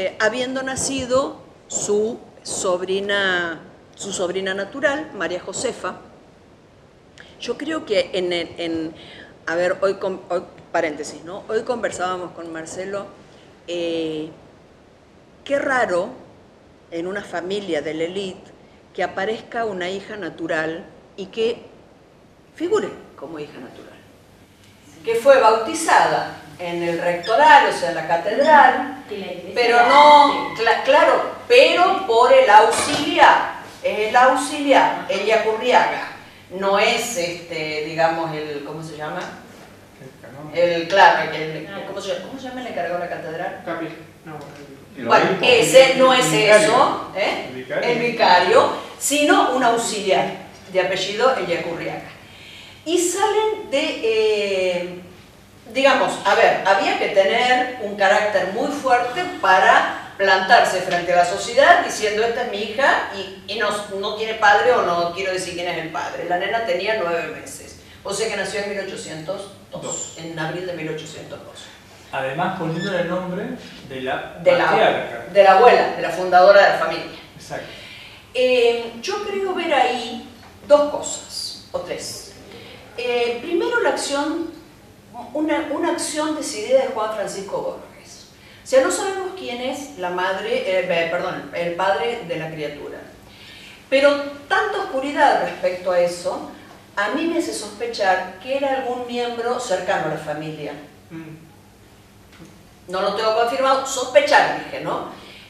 eh, habiendo nacido su sobrina, su sobrina natural, María Josefa. Yo creo que en, a ver, hoy, hoy, paréntesis, ¿no? Hoy conversábamos con Marcelo, eh, qué raro en una familia de la élite que aparezca una hija natural y que figure como hija natural, que fue bautizada en el rectoral, o sea, en la catedral, pero no, claro, pero por el auxiliar, el auxiliar, ella Curriaga, no es, este, digamos, el, ¿cómo se llama? El, claro, el, ¿cómo, se, ¿cómo se llama el encargado de la catedral? Bueno, ese no es eso, ¿eh? el vicario, sino un auxiliar de apellido Curriaga. Y salen de, eh, digamos, a ver, había que tener un carácter muy fuerte para plantarse frente a la sociedad diciendo esta es mi hija y, y no, no, tiene padre o no quiero decir quién es el padre. La nena tenía nueve meses, o sea que nació en 1802, en abril de 1802. Además poniéndole el nombre de la de la, de la abuela, de la fundadora de la familia. Exacto. Eh, yo creo ver ahí dos cosas, o tres. Eh, primero la acción, una, una acción decidida de Juan Francisco Borges. O sea, no sabemos quién es la madre, eh, perdón, el padre de la criatura. Pero tanta oscuridad respecto a eso, a mí me hace sospechar que era algún miembro cercano a la familia. Mm no lo tengo confirmado, sospechar, dije, ¿no?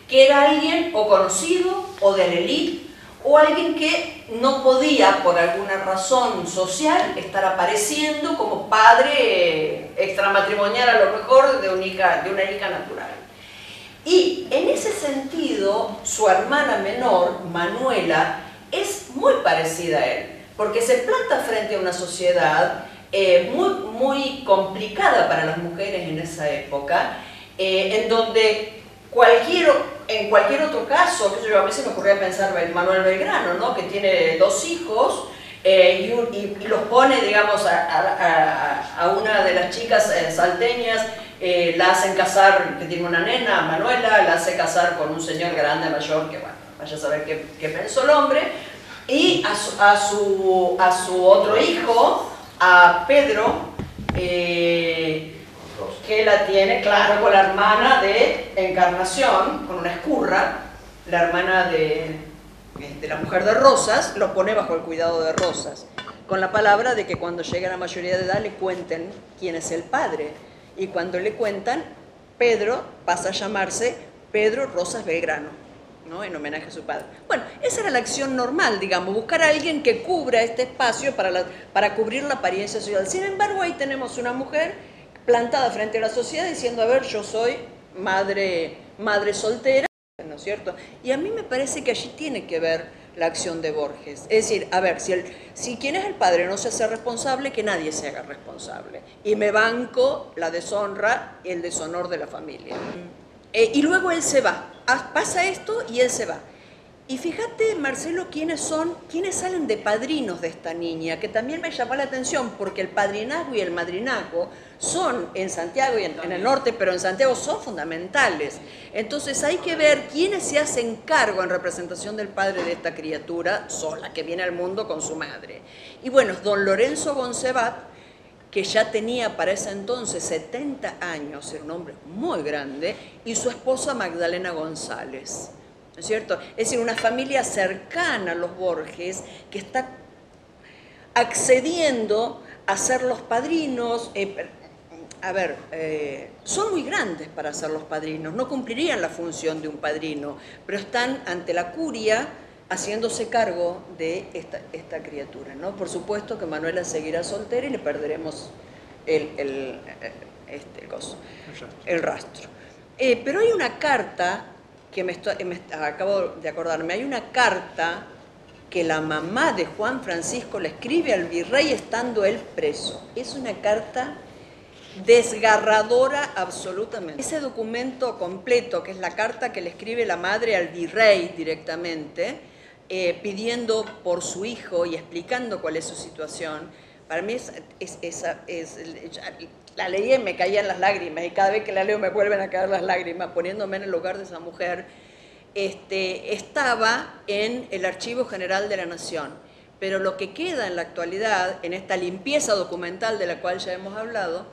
Que era alguien o conocido o de la élite o alguien que no podía, por alguna razón social, estar apareciendo como padre extramatrimonial a lo mejor de, única, de una hija natural. Y en ese sentido, su hermana menor, Manuela, es muy parecida a él, porque se planta frente a una sociedad eh, muy, muy complicada para las mujeres en esa época, eh, en donde cualquier, en cualquier otro caso, que yo, a veces me ocurría pensar en Manuel Belgrano, ¿no? que tiene dos hijos eh, y, los pone, digamos, a, una de las chicas eh, salteñas, la hacen casar, que tiene una nena, Manuela, la hace casar con un señor grande, mayor, que bueno, vaya a saber qué, pensó el hombre, y a su, otro hijo, a Pedro, que la tiene, claro, con la hermana de Encarnación, con una escurra, la hermana de, de la mujer de Rosas, lo pone bajo el cuidado de Rosas, con la palabra de que cuando llegue a la mayoría de edad le cuenten quién es el padre. Y cuando le cuentan, Pedro pasa a llamarse Pedro Rosas Belgrano. ¿no? en homenaje a su padre. Bueno, esa era la acción normal, digamos, buscar a alguien que cubra este espacio para, para cubrir la apariencia social. Sin embargo, ahí tenemos una mujer plantada frente a la sociedad diciendo, a ver, yo soy madre, madre soltera, ¿no es cierto? Y a mí me parece que allí tiene que ver la acción de Borges. Es decir, a ver, si, el, si quien es el padre no se hace responsable, que nadie se haga responsable. Y me banco la deshonra y el deshonor de la familia. Eh, y luego él se va. Ah, pasa esto y él se va. Y fíjate, Marcelo, quiénes son, quiénes salen de padrinos de esta niña, que también me llamó la atención, porque el padrinazgo y el madrinazgo son en Santiago y en, el norte, pero en Santiago son fundamentales. Entonces hay que ver quiénes se hacen cargo en representación del padre de esta criatura sola, que viene al mundo con su madre. Y bueno, don Lorenzo Goncebat, que ya tenía para ese entonces 70 años, era un hombre muy grande, y su esposa Magdalena González es cierto? Es decir, una familia cercana a los Borges que está accediendo a ser los padrinos. Eh, a ver, eh, son muy grandes para ser los padrinos, no cumplirían la función de un padrino, pero están ante la curia haciéndose cargo de esta, criatura. ¿no? Por supuesto que Manuela seguirá soltera y le perderemos el, el, eh, este, el rastro. pero hay una carta que me, acabo de acordarme, hay una carta que la mamá de Juan Francisco le escribe al virrey estando él preso. Es una carta desgarradora absolutamente. Ese documento completo, que es la carta que le escribe la madre al virrey directamente, eh, pidiendo por su hijo y explicando cuál es su situación, para mí es, la leía y me caían las lágrimas, y cada vez que la leo me vuelven a caer las lágrimas, poniéndome en el lugar de esa mujer, este, estaba en el Archivo General de la Nación. Pero lo que queda en la actualidad, en esta limpieza documental de la cual ya hemos hablado,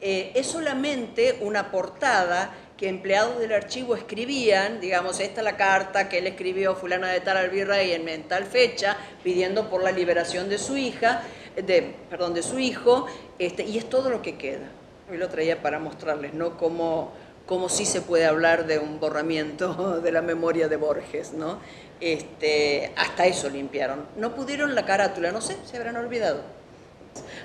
eh, es solamente una portada que empleados del archivo escribían, digamos, esta es la carta que él escribió fulana de tal al virrey en, tal fecha, pidiendo por la liberación de su hija, de, perdón, de su hijo, este, y es todo lo que queda. Hoy lo traía para mostrarles, ¿no? Cómo, cómo sí se puede hablar de un borramiento de la memoria de Borges, ¿no? Este, hasta eso limpiaron. No pudieron la carátula, no sé, se habrán olvidado.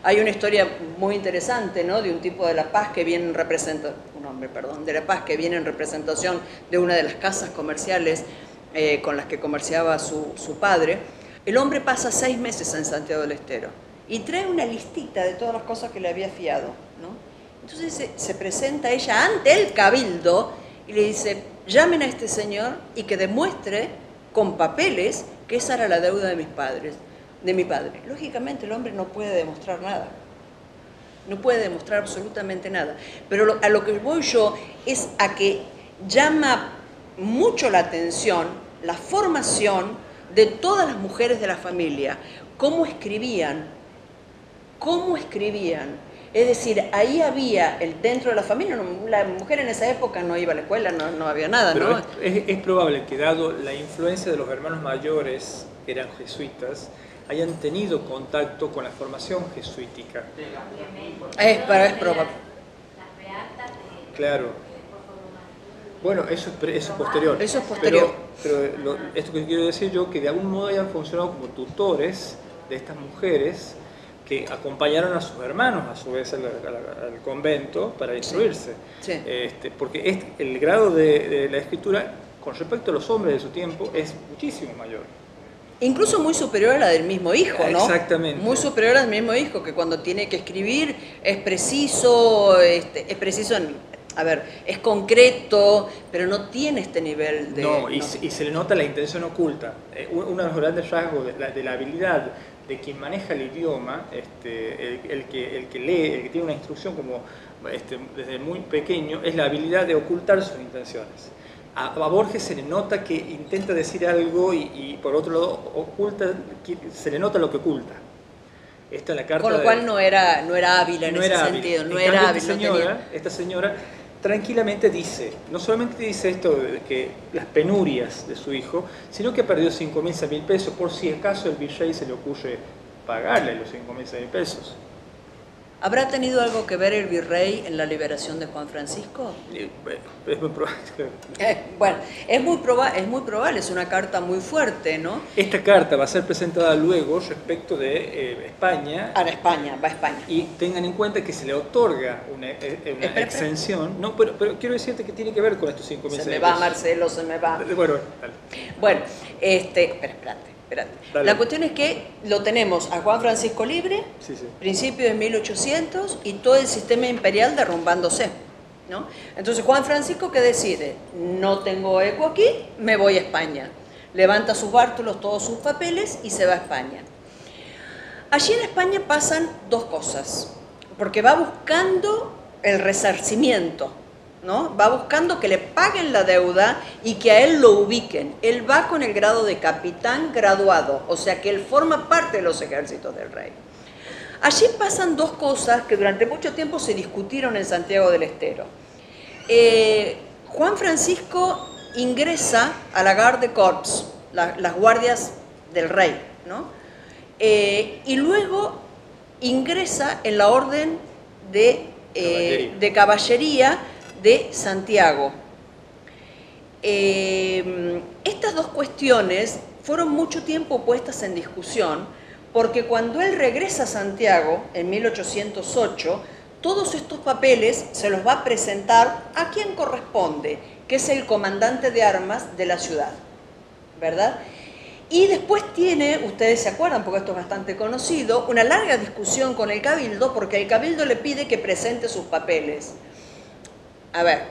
Hay una historia muy interesante, ¿no? De un tipo de La Paz que viene en representación, un hombre, perdón, de La Paz que viene en representación de una de las casas comerciales eh, con las que comerciaba su, su padre. El hombre pasa seis meses en Santiago del Estero y trae una listita de todas las cosas que le había fiado, ¿no? Entonces se, se presenta ella ante el cabildo y le dice, llamen a este señor y que demuestre con papeles que esa era la deuda de mis padres de mi padre. Lógicamente el hombre no puede demostrar nada, no puede demostrar absolutamente nada, pero a lo que voy yo es a que llama mucho la atención la formación de todas las mujeres de la familia, cómo escribían, cómo escribían. Es decir, ahí había, el, dentro de la familia, la mujer en esa época no iba a la escuela, no, había nada, ¿no? Es, es probable que dado la influencia de los hermanos mayores, que eran jesuitas, hayan tenido contacto con la formación jesuítica. Es, para, es probable. Claro. Bueno, eso es, eso posterior. Eso es posterior. Pero, esto que quiero decir yo, que de algún modo hayan funcionado como tutores de estas mujeres que acompañaron a sus hermanos a su vez al, convento para instruirse. Este, porque el grado de, de la escritura con respecto a los hombres de su tiempo es muchísimo mayor. Incluso muy superior a la del mismo hijo, ¿no? Exactamente. Muy superior al mismo hijo, que cuando tiene que escribir es preciso, este, es preciso a ver, es concreto, pero no tiene este nivel de... No, y, Se, le nota la intención oculta. Eh, uno de los grandes rasgos de la, habilidad de quien maneja el idioma, este, el, que, el que lee, el que tiene una instrucción como este, desde muy pequeño, es la habilidad de ocultar sus intenciones a, Borges se le nota que intenta decir algo y, por otro lado oculta, se le nota lo que oculta. Esta la carta Con lo cual no era, no era hábil en ese sentido, no era hábil. Esta señora, esta señora tranquilamente dice, no solamente dice esto de que las penurias de su hijo, sino que ha perdido 5 mil, pesos por si acaso el virrey se le ocurre pagarle los 5 mil, mil pesos. ¿Habrá tenido algo que ver el virrey en la liberación de Juan Francisco? Es muy probable. Eh, bueno, es muy, proba es muy probable, es una carta muy fuerte, ¿no? Esta carta va a ser presentada luego respecto de eh, España. A España, va a España. Y tengan en cuenta que se le otorga una, eh, una exención. No, pero, pero, quiero decirte que tiene que ver con estos cinco meses. Se me va, Marcelo, se me va. Bueno, dale. Bueno, este, espera, espérate. La cuestión es que lo tenemos a Juan Francisco libre, principio de 1800, y todo el sistema imperial derrumbándose. ¿no? Entonces Juan Francisco que decide, no tengo eco aquí, me voy a España. Levanta sus bártulos, todos sus papeles y se va a España. Allí en España pasan dos cosas, porque va buscando el resarcimiento ¿no? Va buscando que le paguen la deuda y que a él lo ubiquen. Él va con el grado de capitán graduado, o sea que él forma parte de los ejércitos del rey. Allí pasan dos cosas que durante mucho tiempo se discutieron en Santiago del Estero. Eh, Juan Francisco ingresa a la Garde Corps, las guardias del rey, ¿no? Eh, y luego ingresa en la orden de, eh, de caballería de Santiago. Eh, estas dos cuestiones fueron mucho tiempo puestas en discusión porque cuando él regresa a Santiago en 1808, todos estos papeles se los va a presentar a quien corresponde, que es el comandante de armas de la ciudad, ¿verdad? Y después tiene, ustedes se acuerdan, porque esto es bastante conocido, una larga discusión con el cabildo, porque el cabildo le pide que presente sus papeles a ver,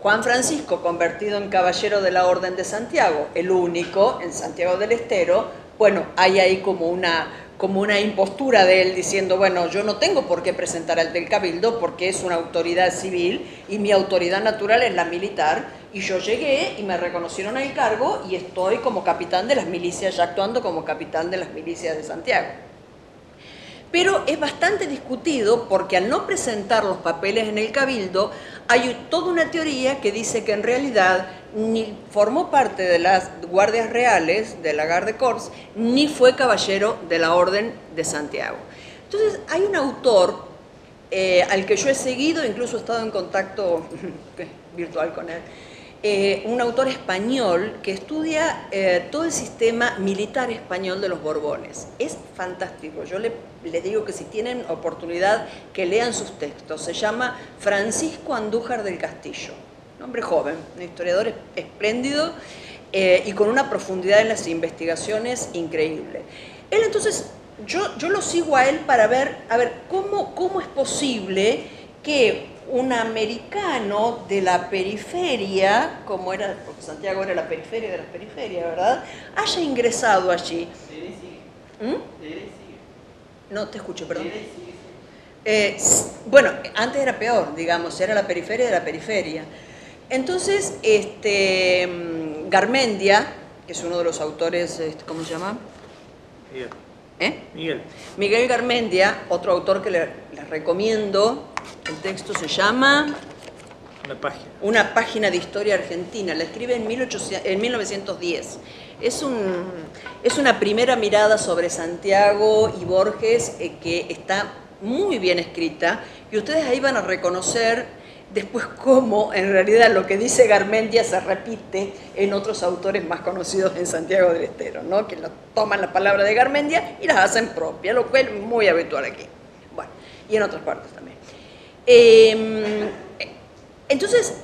Juan Francisco convertido en caballero de la Orden de Santiago, el único en Santiago del Estero, bueno, hay ahí como una, como una impostura de él diciendo, bueno, yo no tengo por qué presentar al del cabildo porque es una autoridad civil y mi autoridad natural es la militar y yo llegué y me reconocieron el cargo y estoy como capitán de las milicias, ya actuando como capitán de las milicias de Santiago. Pero es bastante discutido porque al no presentar los papeles en el cabildo, hay toda una teoría que dice que en realidad ni formó parte de las guardias reales de la Garde Corps, ni fue caballero de la Orden de Santiago. Entonces hay un autor eh, al que yo he seguido, incluso he estado en contacto virtual con él, eh, un autor español que estudia eh, todo el sistema militar español de los Borbones. Es fantástico. Yo les le digo que si tienen oportunidad que lean sus textos. Se llama Francisco Andújar del Castillo. Un hombre joven, un historiador espléndido eh, y con una profundidad en las investigaciones increíble. Él entonces, yo, yo lo sigo a él para ver, a ver, cómo, cómo es posible que un americano de la periferia, como era, porque Santiago era la periferia de la periferia, ¿verdad?, haya ingresado allí. ¿Mm? No te escucho, perdón. Eh, bueno, antes era peor, digamos, era la periferia de la periferia. Entonces, este, mm, Garmendia, que es uno de los autores, este, ¿cómo se llama? Miguel. ¿Eh? Miguel. Miguel Garmendia, otro autor que les recomiendo, el texto se llama... Una página. Una página de historia argentina, la escribe en, 1800, en 1910. Es, un, es una primera mirada sobre Santiago y Borges eh, que está muy bien escrita y ustedes ahí van a reconocer después cómo en realidad lo que dice Garmendia se repite en otros autores más conocidos en Santiago del Estero, ¿no? que toman la palabra de Garmendia y las hacen propia, lo cual es muy habitual aquí. Bueno, y en otras partes también. Em, entonces,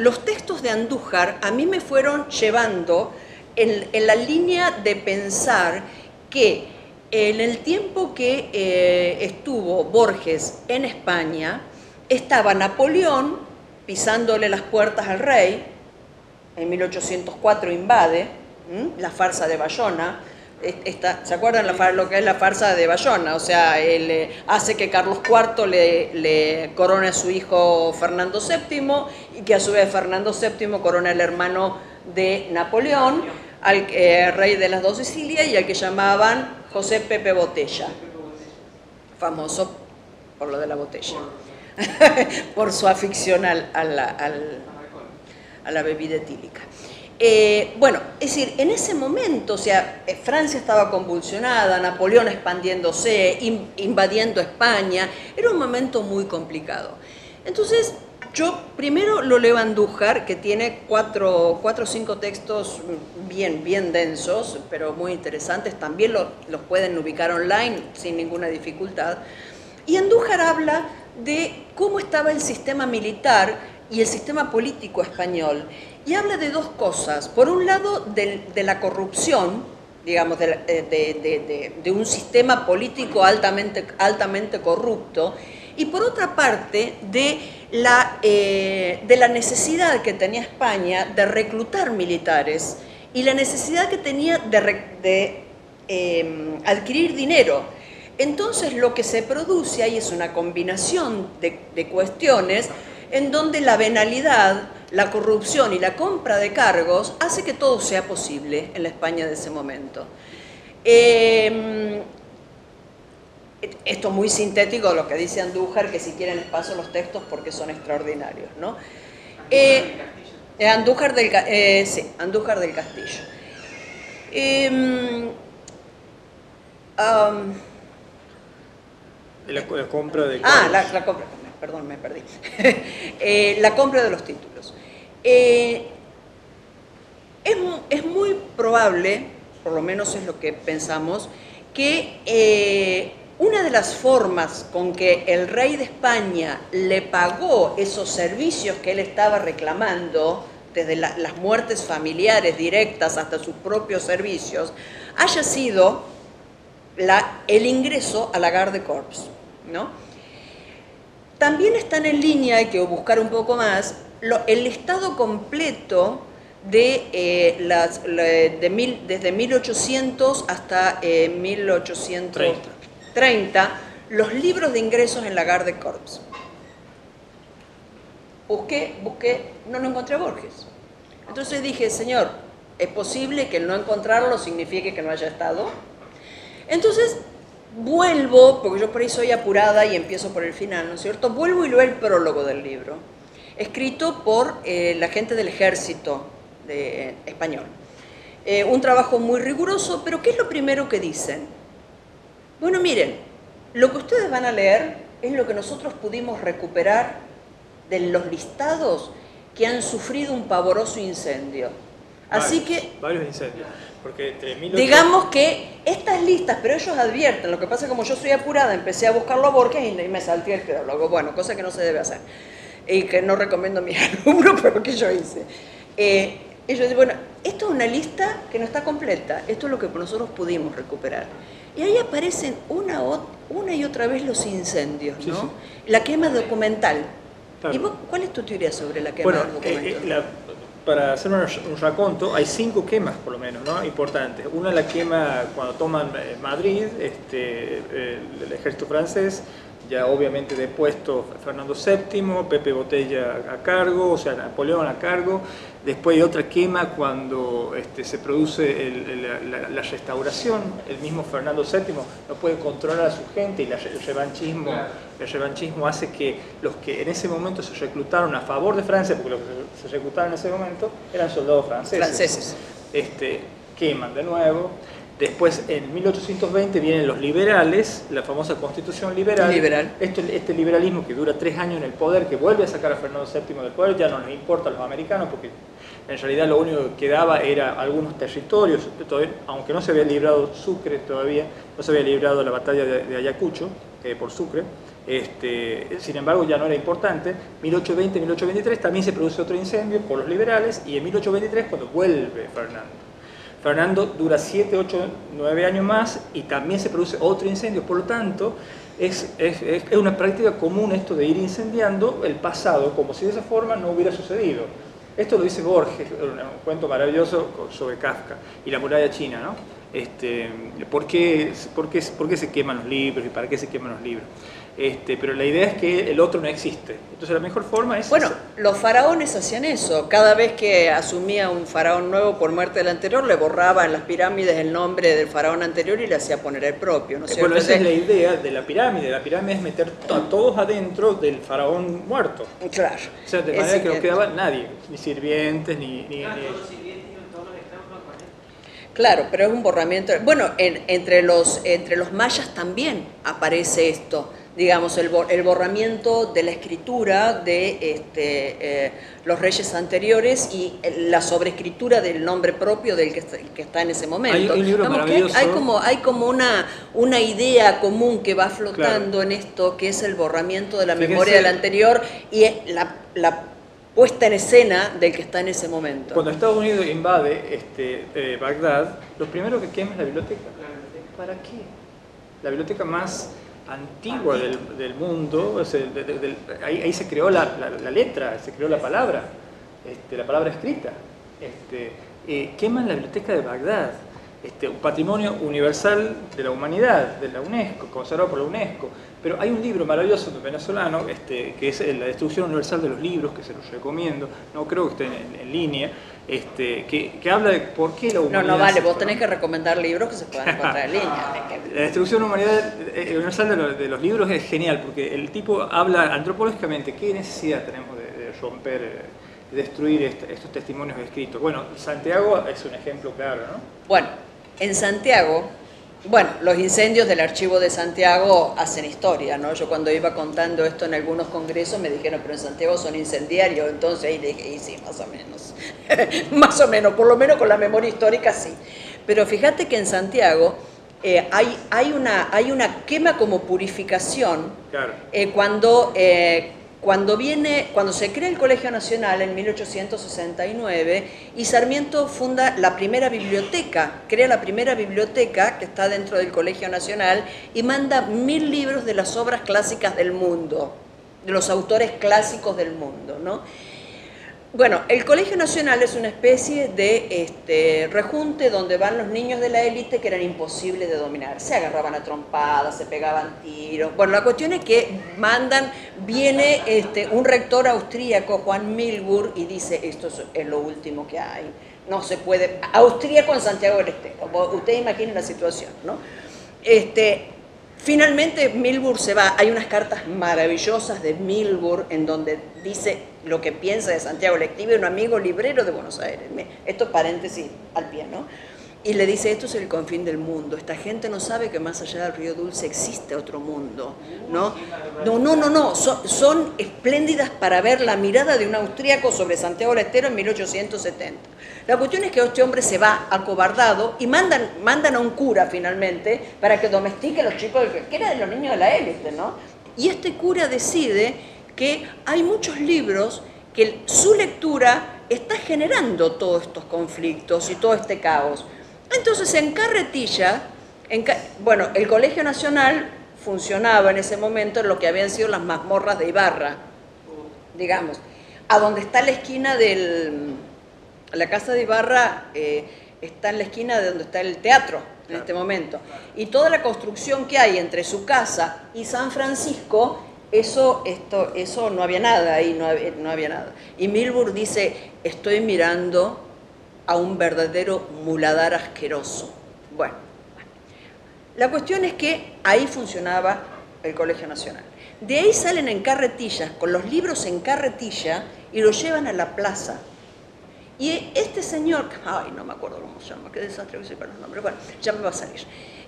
los textos de Andújar a mí me fueron llevando en, la línea de pensar que en el tiempo que eh, estuvo Borges en España, estaba Napoleón pisándole las puertas al rey, en 1804 invade la farsa de Bayona, ¿se acuerdan lo que es la farsa de Bayona? O sea, él eh, hace que Carlos IV le, corone a su hijo Fernando VII y que a su vez Fernando VII corona al hermano de Napoleón al eh, rey de las dos Sicilias y al que llamaban José Pepe Botella, famoso por lo de la botella, por su afición a, la, bebida etílica. Eh, bueno, es decir, en ese momento, o sea, eh, Francia estaba convulsionada, Napoleón expandiéndose, invadiendo España, era un momento muy complicado. Entonces, yo primero lo leo a Andújar, que tiene cuatro o cinco textos bien, bien densos, pero muy interesantes. También los pueden ubicar online sin ninguna dificultad. Y Andújar habla de cómo estaba el sistema militar y el sistema político español. Y habla de dos cosas. Por un lado, de, la corrupción, digamos, de, de, un sistema político altamente, altamente corrupto, y por otra parte, de la, eh, de la necesidad que tenía España de reclutar militares y la necesidad que tenía de, em, adquirir dinero. Entonces lo que se produce ahí es una combinación de, cuestiones en donde la venalidad, la corrupción y la compra de cargos hace que todo sea posible en la España de ese momento. Em, esto muy sintético lo que dice Andújar, que si quieren les paso los textos porque son extraordinarios. ¿no? Eh, Andújar, del, eh, sí, Andújar del Castillo. Em, la, compra de Ah, la, compra, perdón, me perdí. Eh, la compra de los títulos. es, es, muy probable, por lo menos es lo que pensamos, que una de las formas con que el rey de España le pagó esos servicios que él estaba reclamando, desde las muertes familiares directas hasta sus propios servicios, haya sido el ingreso a la Garde Corps. ¿no? También están en línea, hay que buscar un poco más, el estado completo de, eh, las, de mil, desde 1800 hasta 1830 los libros de ingresos en la Garde Corps. Busqué, busqué, no lo encontré a Borges. Entonces dije, señor, ¿es posible que el no encontrarlo signifique que no haya estado? Entonces vuelvo, porque yo por ahí soy apurada y empiezo por el final, ¿no es cierto? Vuelvo y leo el prólogo del libro, escrito por eh, la gente del ejército eh, español. Eh, un trabajo muy riguroso, pero ¿qué es lo primero que dicen? Bueno, miren, lo que ustedes van a leer es lo que nosotros pudimos recuperar de los listados que han sufrido un pavoroso incendio. Así que... Varios incendios. Porque Digamos que estas listas, pero ellos advierten, lo que pasa es como yo soy apurada, empecé a buscarlo a Borges y me salté el prólogo. Bueno, cosa que no se debe hacer. Y que no recomiendo a mis alumnos, pero que yo hice. Eh, ellos dicen, bueno, esto es una lista que no está completa, esto es lo que nosotros pudimos recuperar. Y ahí aparecen una, una y otra vez los incendios, ¿no? La quema documental. ¿Y vos, cuál es tu teoría sobre la quema bueno, documental? Eh, eh, para hacer un, raconto, hay cinco quemas por lo menos, ¿no? Importantes. Una la quema cuando toman eh, Madrid, este, el ejército francés, ya obviamente depuesto Fernando VII, Pepe Botella a cargo, o sea, Napoleón a cargo. Después hay otra quema cuando este, se produce la, restauración, el mismo Fernando VII no puede controlar a su gente y el revanchismo, el revanchismo hace que los que en ese momento se reclutaron a favor de Francia, porque los que se reclutaron en ese momento eran soldados franceses, franceses. Este, queman de nuevo. Después, en 1820, vienen los liberales, la famosa constitución liberal. Liberal. este liberalismo que dura tres años en el poder, que vuelve a sacar a Fernando VII del poder, ya no les importa a los americanos, porque en realidad lo único que quedaba era algunos territorios, aunque no se había librado Sucre todavía, no se había librado la batalla de, Ayacucho eh, por Sucre, este, sin embargo ya no era importante. 1820-1823 también se produce otro incendio por los liberales y en 1823 cuando vuelve Fernando. Fernando dura 7, 8, 9 años más y también se produce otro incendio. Por lo tanto, es, una práctica común esto de ir incendiando el pasado como si de esa forma no hubiera sucedido. Esto lo dice Borges, un cuento maravilloso sobre Kafka y la muralla china, ¿no? Este, ¿por, qué, por, qué, ¿Por qué se queman los libros y para qué se queman los libros? Este, pero la idea es que el otro no existe. Entonces la mejor forma es... Bueno, los faraones hacían eso. Cada vez que asumía un faraón nuevo por muerte del anterior, le borraba en las pirámides el nombre del faraón anterior y le hacía poner el propio. ¿no bueno, esa es la idea de la pirámide. La pirámide es meter a todos adentro del faraón muerto. Claro. O sea, de manera que no quedaba nadie, ni sirvientes, ni... ni, Claro, pero es un borramiento. Bueno, entre, los, entre los mayas también aparece esto digamos, el, borramiento de la escritura de este, eh, los reyes anteriores y la sobreescritura del nombre propio del que está, en ese momento. Hay, un libro hay, como, hay como una, una idea común que va flotando en esto, que es el borramiento de la memoria del anterior y la, la puesta en escena del que está en ese momento. Cuando Estados Unidos invade este, eh, Bagdad, lo primero que quema es la biblioteca. ¿Para qué? La biblioteca más antigua del, mundo, ahí, se creó la, letra, se creó la palabra, este, la palabra escrita. Este, eh, queman la biblioteca de Bagdad, este, un patrimonio universal de la humanidad, de la UNESCO, conservado por la UNESCO. Pero hay un libro maravilloso venezolano, este, que es La destrucción universal de los libros, que se los recomiendo, no creo que esté en, línea, este, que, que, habla de por qué la humanidad... No, no vale, vos tenés que recomendar libros que se puedan encontrar en línea. La destrucción humanidad, eh, universal de, los, libros es genial, porque el tipo habla antropológicamente, ¿qué necesidad tenemos de, romper, eh, de destruir estos testimonios escritos? Bueno, Santiago es un ejemplo claro, ¿no? Bueno, en Santiago bueno, los incendios del archivo de Santiago hacen historia, ¿no? Yo cuando iba contando esto en algunos congresos me dijeron, pero en Santiago son incendiarios, entonces ahí dije, y sí, más o menos, más o menos, por lo menos con la memoria histórica sí. Pero fíjate que en Santiago eh, hay, hay, una, hay una quema como purificación eh, cuando... Eh, cuando, viene, cuando se crea el Colegio Nacional en 1869 y Sarmiento funda la primera biblioteca, crea la primera biblioteca que está dentro del Colegio Nacional y manda mil libros de las obras clásicas del mundo, de los autores clásicos del mundo. ¿no? Bueno, el Colegio Nacional es una especie de este, rejunte donde van los niños de la élite que eran imposibles de dominar. Se agarraban a trompadas, se pegaban tiros. Bueno, la cuestión es que mandan, viene este, un rector austríaco, Juan Milburg, y dice, esto es, lo último que hay. No se puede, austríaco en Santiago del Estero. Ustedes imaginen la situación, ¿no? Este, Finalmente Milburg se va, hay unas cartas maravillosas de Milburg en donde dice lo que piensa de Santiago Lectivo, un amigo librero de Buenos Aires, esto paréntesis al pie, ¿no? y le dice, esto es el confín del mundo, esta gente no sabe que más allá del río Dulce existe otro mundo, ¿no? No, no, no, no, son, espléndidas para ver la mirada de un austríaco sobre Santiago Estero en 1870. La cuestión es que este hombre se va acobardado y mandan, mandan a un cura finalmente para que domestique a los chicos, que era de los niños de la élite, ¿no? Y este cura decide que hay muchos libros que su lectura está generando todos estos conflictos y todo este caos. Entonces en Carretilla, bueno, el Colegio Nacional funcionaba en ese momento en lo que habían sido las mazmorras de Ibarra, digamos, a donde está la esquina del... La casa de Ibarra eh, está en la esquina de donde está el teatro en este momento. Y toda la construcción que hay entre su casa y San Francisco, eso, esto, eso no había nada ahí, no había, no había nada. Y Milburg dice, estoy mirando a un verdadero muladar asqueroso. Bueno, la cuestión es que ahí funcionaba el Colegio Nacional. De ahí salen en carretillas, con los libros en carretilla, y los llevan a la plaza. Y este señor, ay, no me acuerdo cómo se llama, qué desastre que soy para los nombres, bueno, ya me va a salir.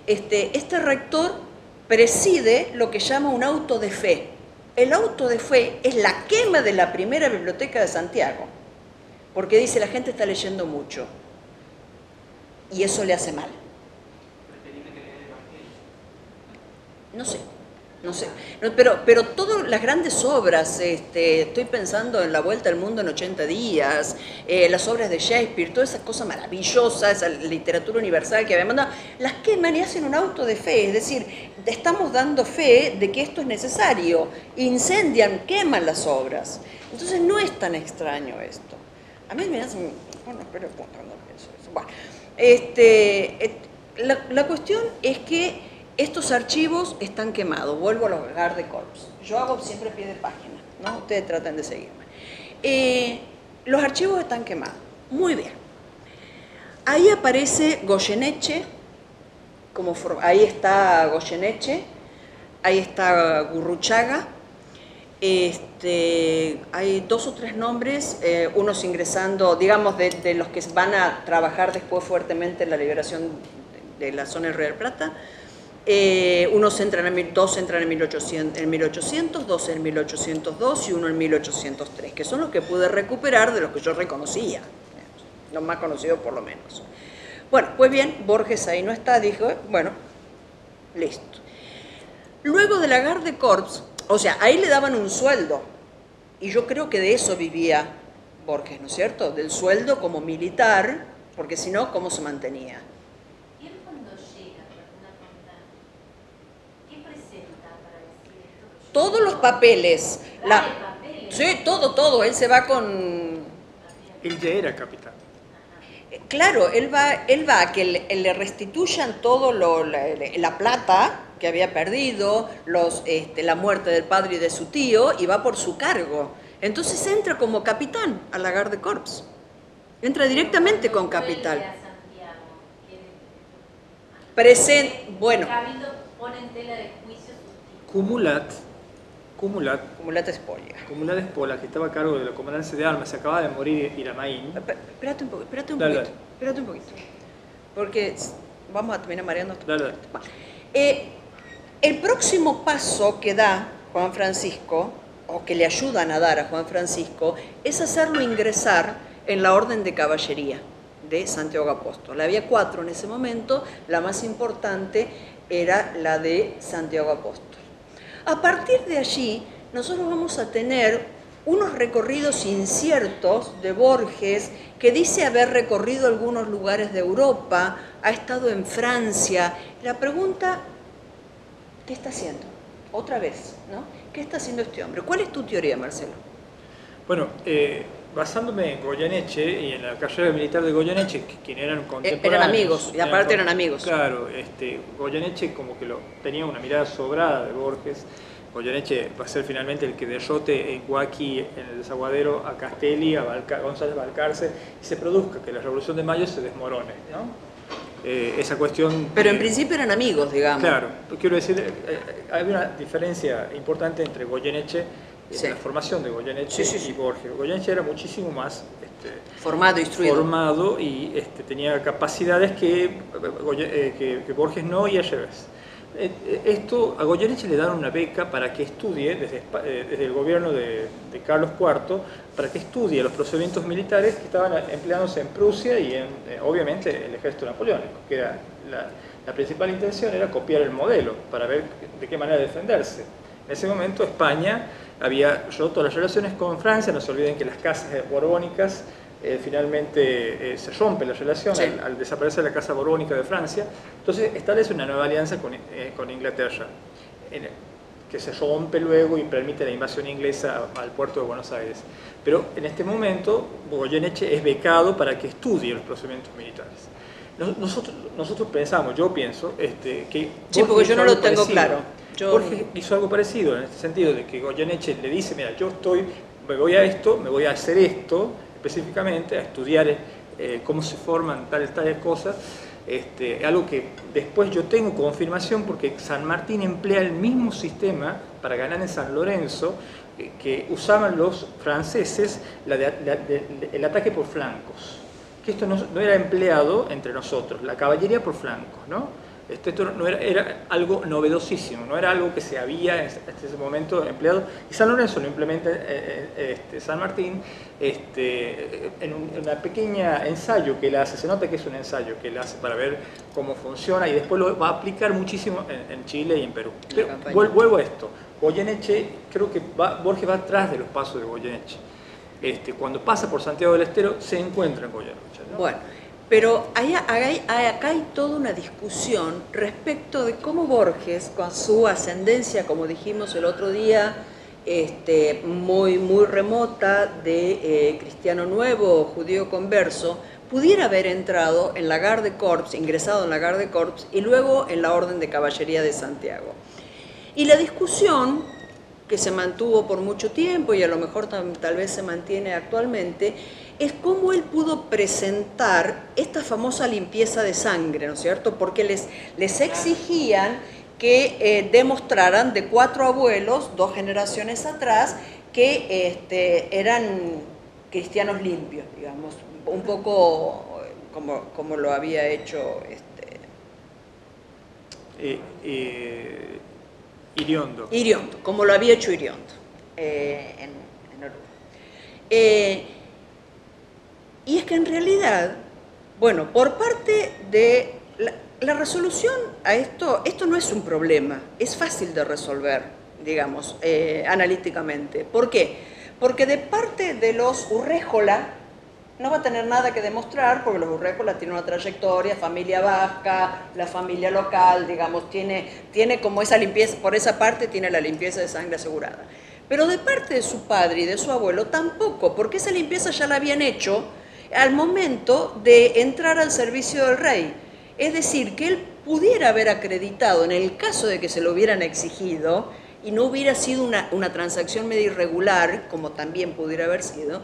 Este, este rector preside lo que llama un auto de fe. El auto de fe es la quema de la primera biblioteca de Santiago porque dice la gente está leyendo mucho y eso le hace mal. No sé, no sé. pero, pero todas las grandes obras, este, estoy pensando en La Vuelta al Mundo en 80 días, eh, las obras de Shakespeare, todas esas cosas maravillosas, esa literatura universal que había mandado, las queman y hacen un auto de fe, es decir, estamos dando fe de que esto es necesario, incendian, queman las obras. Entonces no es tan extraño esto. A mí me hace... Bueno, pero cuando pienso eso. Bueno, este, la, la, cuestión es que estos archivos están quemados. Vuelvo a los de Corps. Yo hago siempre pie de página, ¿no? Ustedes tratan de seguirme. Eh, los archivos están quemados. Muy bien. Ahí aparece Goyeneche, ahí está Goyeneche, ahí está Gurruchaga, este, hay dos o tres nombres, eh, unos ingresando, digamos, de, los que van a trabajar después fuertemente en la liberación de, la zona del Río Plata. Eh, unos entran en, dos entran en 1800, en 1800, dos en 1802 y uno en 1803, que son los que pude recuperar de los que yo reconocía, los más conocidos por lo menos. Bueno, pues bien, Borges ahí no está, dijo, bueno, listo. Luego de la Garde Corps, o sea, ahí le daban un sueldo. Y yo creo que de eso vivía Borges, ¿no es cierto? Del sueldo como militar, porque si no, ¿cómo se mantenía? ¿Y él cuando llega ¿Qué presenta para decir esto? Todos los papeles. La, sí, todo, todo. Él se va con... Él ya era capitán. Eh, claro, él va, él va a que le, restituyan todo lo, la plata que había perdido, los, este, la muerte del padre y de su tío, y va por su cargo. Entonces entra como capitán a la Garde Corps. Entra directamente con capital. Presente, bueno. Cumulat, Cumulat. Cumulat Espolia. Cumulat Espolia, que estaba a cargo de la comandancia de armas, se acaba de morir Iramaín. Espérate un, poco, espérate un poquito, espérate un poquito. Porque vamos a terminar mareando. Eh, el próximo paso que da Juan Francisco, o que le ayudan a dar a Juan Francisco, es hacerlo ingresar en la orden de caballería de Santiago Apóstol. Había cuatro en ese momento, la más importante era la de Santiago Apóstol. A partir de allí, nosotros vamos a tener unos recorridos inciertos de Borges, que dice haber recorrido algunos lugares de Europa, ha estado en Francia. La pregunta ¿Qué está haciendo? Otra vez, ¿no? ¿Qué está haciendo este hombre? ¿Cuál es tu teoría, Marcelo? Bueno, eh, basándome en Goyeneche y en la carrera militar de Goyeneche, que, quien eran contemporáneos. Eh, eran amigos, y aparte eran amigos. Claro, este, Goyeneche como que lo, tenía una mirada sobrada de Borges. Goyeneche va a ser finalmente el que derrote en Guaki, en el desaguadero, a Castelli, a Balca- González Balcarce, y se produzca que la Revolución de Mayo se desmorone. ¿no? Eh, esa cuestión... Pero en principio eran amigos, digamos. Claro, quiero decir, eh, eh, hay una diferencia importante entre Goyeneche, eh, Sí. la formación de Goyeneche Sí, sí, y Borges. Goyeneche era muchísimo más este, Formado, instruido. formado y este, tenía capacidades que, eh, que, que Borges no y al revés. Eh, eh, Esto, a Goyeneche le dan una beca para que estudie, desde, desde el gobierno de, de Carlos IV, para que estudie los procedimientos militares que estaban empleándose en Prusia y en, obviamente, el ejército napoleónico, que era la, la principal intención era copiar el modelo para ver de qué manera defenderse. En ese momento España había roto las relaciones con Francia, no se olviden que las casas borbónicas eh, finalmente eh, se rompe la relación Sí. al, al desaparecer la Casa Borbónica de Francia, entonces establece una nueva alianza con, eh, con Inglaterra, que se rompe luego y permite la invasión inglesa al puerto de Buenos Aires. Pero en este momento Goyeneche es becado para que estudie los procedimientos militares. Nos- Nosotros, nosotros pensamos, yo pienso, este, que... Sí, porque yo no lo tengo parecido. claro. Yo- Borges hizo algo parecido en este sentido, de que Goyeneche le dice, mira, yo estoy, me voy a esto, me voy a hacer esto específicamente, a estudiar eh, cómo se forman tales, tales cosas, este, algo que después yo tengo confirmación porque San Martín emplea el mismo sistema para ganar en San Lorenzo eh, que usaban los franceses la de- la de- el ataque por flancos que esto no, no era empleado entre nosotros, la caballería por flancos, ¿no? Esto, esto no era, era algo novedosísimo, no era algo que se había en ese- momento empleado. Y San Lorenzo lo implementa eh, eh, este, San Martín este, en un en una pequeña ensayo que él hace, se nota que es un ensayo que él hace para ver cómo funciona y después lo va a aplicar muchísimo en, en Chile y en Perú. Pero vuelvo a esto, Goyeneche, creo que va- Borges va atrás de los pasos de Goyeneche. Este, cuando pasa por Santiago del Estero se encuentra en Goyeneche. ¿no? Bueno, pero hay- acá hay toda una discusión respecto de cómo Borges, con su ascendencia, como dijimos el otro día, este, muy, muy remota de eh, cristiano nuevo, judío converso, pudiera haber entrado en la Garde Corps, ingresado en la Garde Corps y luego en la Orden de Caballería de Santiago. Y la discusión que se mantuvo por mucho tiempo y a lo mejor tal vez se mantiene actualmente, es cómo él pudo presentar esta famosa limpieza de sangre, ¿no es cierto? Porque les, les exigían que eh, demostraran de cuatro abuelos, dos generaciones atrás, que este, eran cristianos limpios, digamos, un poco como, como lo había hecho este, Eh, eh, Iriondo. Iriondo, como lo había hecho Iriondo en, en Uruguay. Y es que en realidad, bueno, por parte de la, resolución a esto, esto no es un problema, es fácil de resolver, digamos, eh, analíticamente. ¿Por qué? Porque de parte de los Urréjola, no va a tener nada que demostrar porque los Urréjola tienen una trayectoria, familia vasca, la familia local, digamos, tiene, tiene como esa limpieza, por esa parte tiene la limpieza de sangre asegurada. Pero de parte de su padre y de su abuelo tampoco, porque esa limpieza ya la habían hecho al momento de entrar al servicio del rey. Es decir, que él pudiera haber acreditado, en el caso de que se lo hubieran exigido, y no hubiera sido una, una transacción medio irregular, como también pudiera haber sido,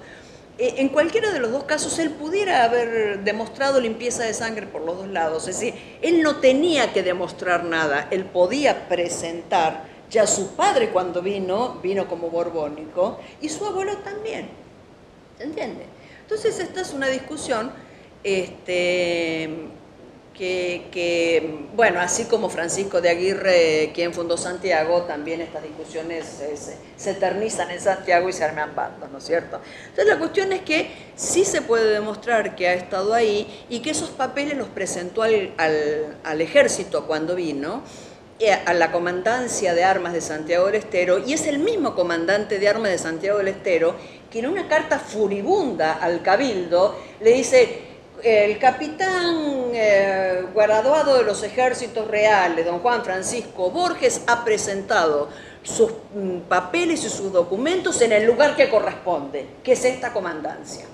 eh, en cualquiera de los dos casos él pudiera haber demostrado limpieza de sangre por los dos lados. Es decir, él no tenía que demostrar nada, él podía presentar. Ya su padre cuando vino, vino como borbónico, y su abuelo también. ¿Se entiende? Entonces esta es una discusión este, que, bueno, así como Francisco de Aguirre, quien fundó Santiago, también estas discusiones se, eternizan en Santiago y se arman bandos, ¿no es cierto? Entonces la cuestión es que sí se puede demostrar que ha estado ahí y que esos papeles los presentó al, al- ejército cuando vino, a la comandancia de armas de Santiago del Estero, y es el mismo comandante de armas de Santiago del Estero que en una carta furibunda al cabildo le dice, el capitán eh, graduado de los ejércitos reales, don Juan Francisco Borges, ha presentado sus mm, papeles y sus documentos en el lugar que corresponde, que es esta comandancia.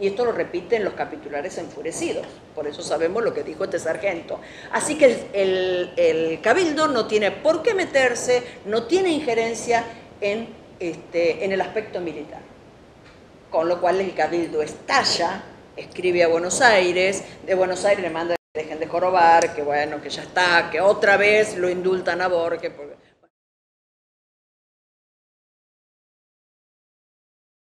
Y esto lo repiten los capitulares enfurecidos, por eso sabemos lo que dijo este sargento. Así que el, cabildo no tiene por qué meterse, no tiene injerencia en, este, en el aspecto militar. Con lo cual el cabildo estalla, escribe a Buenos Aires, de Buenos Aires le manda que dejen de jorobar, que bueno, que ya está, que otra vez lo indultan a Borges.